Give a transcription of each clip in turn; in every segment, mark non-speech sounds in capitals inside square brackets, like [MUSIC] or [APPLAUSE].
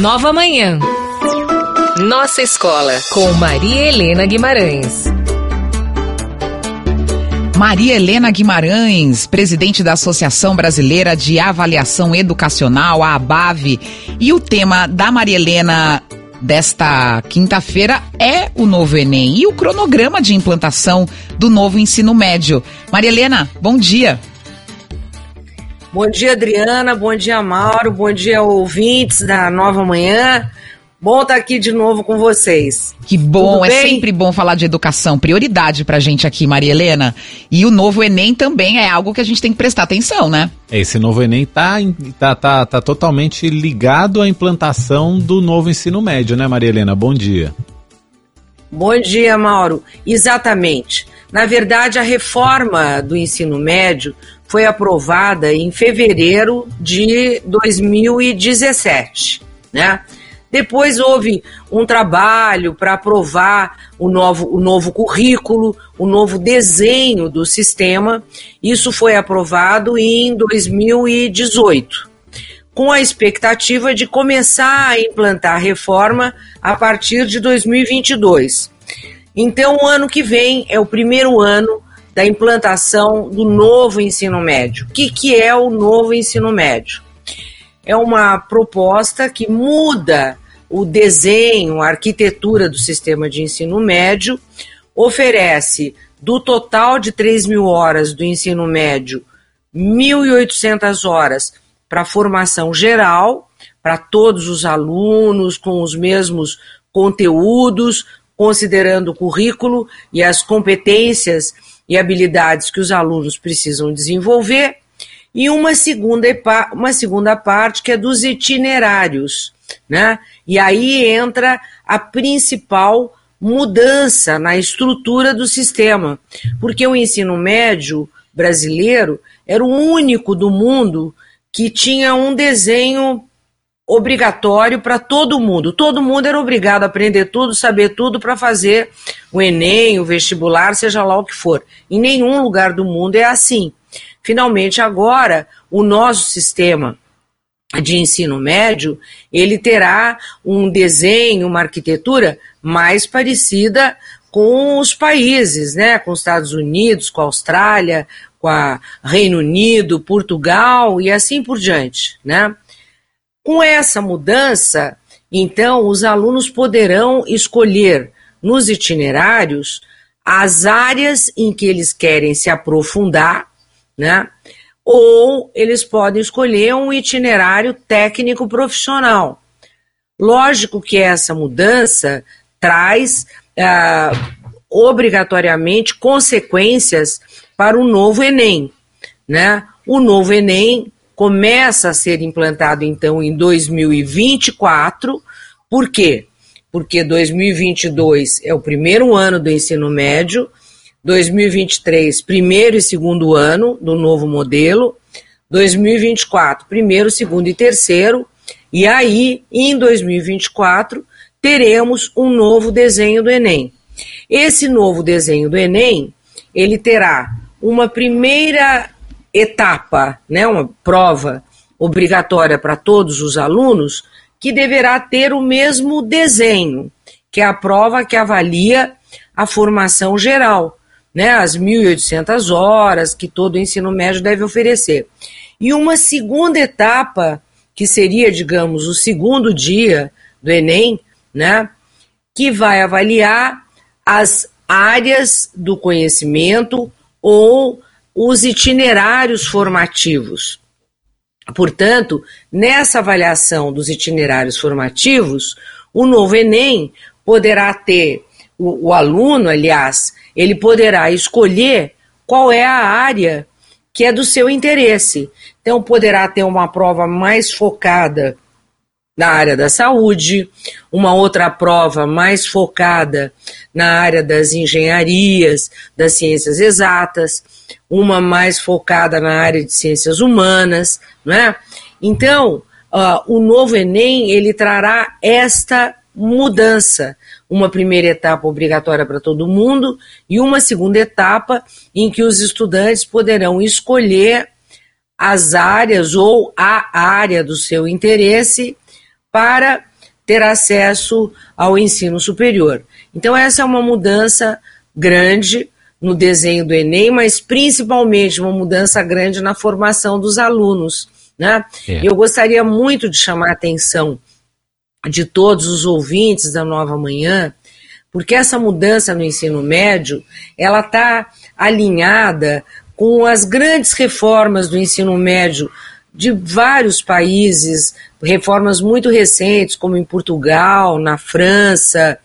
Nova Manhã. Nossa escola com Maria Helena Guimarães. Maria Helena Guimarães, presidente da Associação Brasileira de Avaliação Educacional, a ABAV. E o tema da Maria Helena desta quinta-feira é o novo Enem e o cronograma de implantação do novo ensino médio. Maria Helena, bom dia. Bom dia, Adriana. Bom dia, Mauro. Bom dia, ouvintes da Nova Manhã. Bom estar aqui de novo com vocês. Que bom, é sempre bom falar de educação, prioridade pra gente aqui, Maria Helena. E o novo Enem também é algo que a gente tem que prestar atenção, né? Esse novo Enem tá, tá, tá, tá totalmente ligado à implantação do novo ensino médio, né, Maria Helena? Bom dia. Bom dia, Mauro. Exatamente. Na verdade, a reforma do ensino médio foi aprovada em fevereiro de 2017, né? Depois houve um trabalho para aprovar o novo, o novo currículo, o novo desenho do sistema. Isso foi aprovado em 2018, com a expectativa de começar a implantar a reforma a partir de 2022. Então, o ano que vem é o primeiro ano da implantação do novo ensino médio. O que, que é o novo ensino médio? É uma proposta que muda o desenho, a arquitetura do sistema de ensino médio, oferece do total de 3 mil horas do ensino médio, 1.800 horas para formação geral, para todos os alunos, com os mesmos conteúdos, considerando o currículo e as competências e habilidades que os alunos precisam desenvolver, e uma segunda, uma segunda parte que é dos itinerários, né? E aí entra a principal mudança na estrutura do sistema, porque o ensino médio brasileiro era o único do mundo que tinha um desenho obrigatório para todo mundo. Todo mundo era obrigado a aprender tudo, saber tudo para fazer o Enem, o vestibular, seja lá o que for. Em nenhum lugar do mundo é assim. Finalmente, agora, o nosso sistema de ensino médio, ele terá um desenho, uma arquitetura mais parecida com os países, né? Com os Estados Unidos, com a Austrália, com a Reino Unido, Portugal e assim por diante, né? Com essa mudança, então, os alunos poderão escolher nos itinerários as áreas em que eles querem se aprofundar, né? ou eles podem escolher um itinerário técnico profissional. Lógico que essa mudança traz ah, obrigatoriamente consequências para o novo Enem. Né? O novo Enem começa a ser implantado então em 2024. Por quê? Porque 2022 é o primeiro ano do ensino médio 2023, primeiro e segundo ano do novo modelo, 2024, primeiro, segundo e terceiro, e aí, em 2024, teremos um novo desenho do Enem. Esse novo desenho do Enem, ele terá uma primeira etapa, né, uma prova obrigatória para todos os alunos, que deverá ter o mesmo desenho, que é a prova que avalia a formação geral né, as 1.800 horas que todo ensino médio deve oferecer. E uma segunda etapa, que seria, digamos, o segundo dia do Enem, né, que vai avaliar as áreas do conhecimento ou os itinerários formativos. Portanto, nessa avaliação dos itinerários formativos, o novo Enem poderá ter, o, o aluno, aliás, ele poderá escolher qual é a área que é do seu interesse. Então, poderá ter uma prova mais focada na área da saúde, uma outra prova mais focada na área das engenharias, das ciências exatas, uma mais focada na área de ciências humanas, né? Então, uh, o novo Enem ele trará esta mudança, uma primeira etapa obrigatória para todo mundo e uma segunda etapa em que os estudantes poderão escolher as áreas ou a área do seu interesse para ter acesso ao ensino superior. Então, essa é uma mudança grande no desenho do Enem, mas principalmente uma mudança grande na formação dos alunos. Né? É. Eu gostaria muito de chamar a atenção de todos os ouvintes da Nova Manhã, porque essa mudança no ensino médio, ela está alinhada com as grandes reformas do ensino médio de vários países, reformas muito recentes, como em Portugal, na França,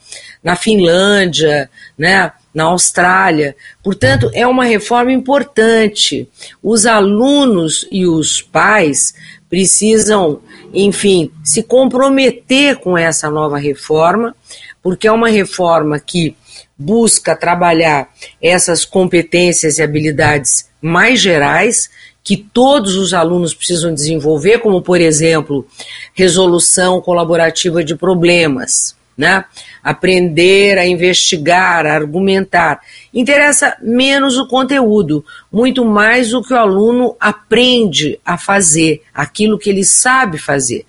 na Finlândia, né, na Austrália. Portanto, é uma reforma importante. Os alunos e os pais precisam, enfim, se comprometer com essa nova reforma, porque é uma reforma que busca trabalhar essas competências e habilidades mais gerais que todos os alunos precisam desenvolver, como, por exemplo, resolução colaborativa de problemas, né? aprender a investigar, a argumentar. Interessa menos o conteúdo, muito mais o que o aluno aprende a fazer, aquilo que ele sabe fazer.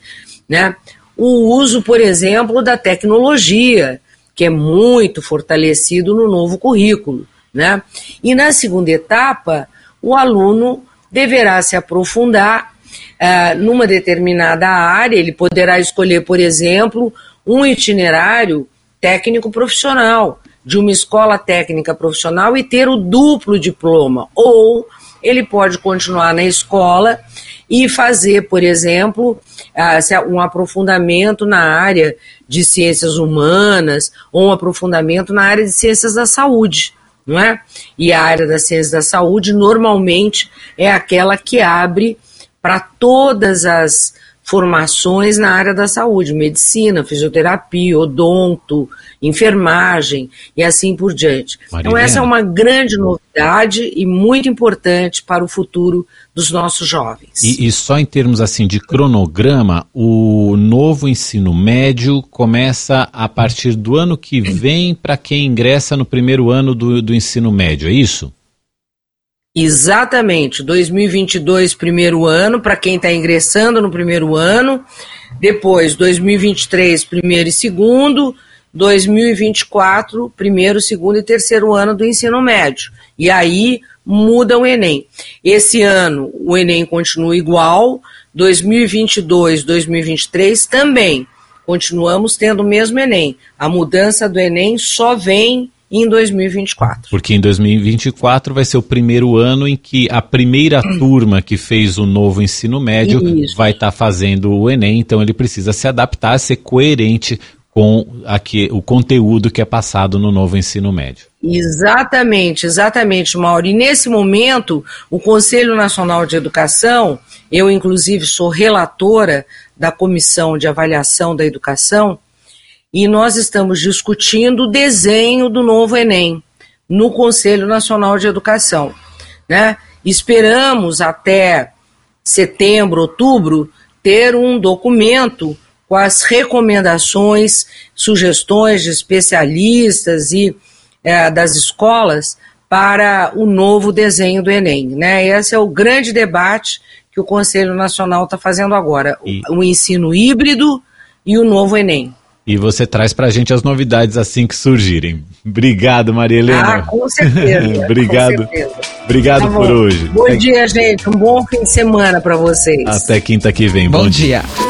Né? O uso, por exemplo, da tecnologia, que é muito fortalecido no novo currículo. Né? E na segunda etapa, o aluno deverá se aprofundar uh, numa determinada área, ele poderá escolher, por exemplo, um itinerário técnico profissional, de uma escola técnica profissional e ter o duplo diploma, ou ele pode continuar na escola e fazer, por exemplo, uh, um aprofundamento na área de ciências humanas ou um aprofundamento na área de ciências da saúde não é? E a área da ciência da saúde normalmente é aquela que abre para todas as formações na área da saúde, medicina, fisioterapia, odonto, enfermagem e assim por diante. Marilena. Então essa é uma grande novidade e muito importante para o futuro dos nossos jovens. E, e, só em termos assim de cronograma, o novo ensino médio começa a partir do ano que vem para quem ingressa no primeiro ano do, do ensino médio, é isso? Exatamente, 2022 primeiro ano para quem está ingressando no primeiro ano, depois 2023 primeiro e segundo, 2024 primeiro, segundo e terceiro ano do ensino médio. E aí muda o Enem. Esse ano o Enem continua igual, 2022, 2023 também. Continuamos tendo o mesmo Enem. A mudança do Enem só vem em 2024. Porque em 2024 vai ser o primeiro ano em que a primeira [CLEARS THROAT] turma que fez o novo ensino médio Isso. vai estar tá fazendo o Enem, então ele precisa se adaptar, ser coerente com aqui, o conteúdo que é passado no novo ensino médio. Exatamente, exatamente, Mauro. E nesse momento, o Conselho Nacional de Educação, eu inclusive sou relatora da Comissão de Avaliação da Educação, e nós estamos discutindo o desenho do novo Enem no Conselho Nacional de Educação. Né? Esperamos até setembro, outubro, ter um documento com as recomendações, sugestões de especialistas e é, das escolas para o novo desenho do Enem. Né? Esse é o grande debate que o Conselho Nacional está fazendo agora: e... o ensino híbrido e o novo Enem. E você traz para a gente as novidades assim que surgirem. Obrigado, Maria Helena. Ah, com certeza. [LAUGHS] Obrigado. Com certeza. Obrigado tá por hoje. Bom Até... dia, gente. Um bom fim de semana para vocês. Até quinta que vem. Bom, bom dia. dia.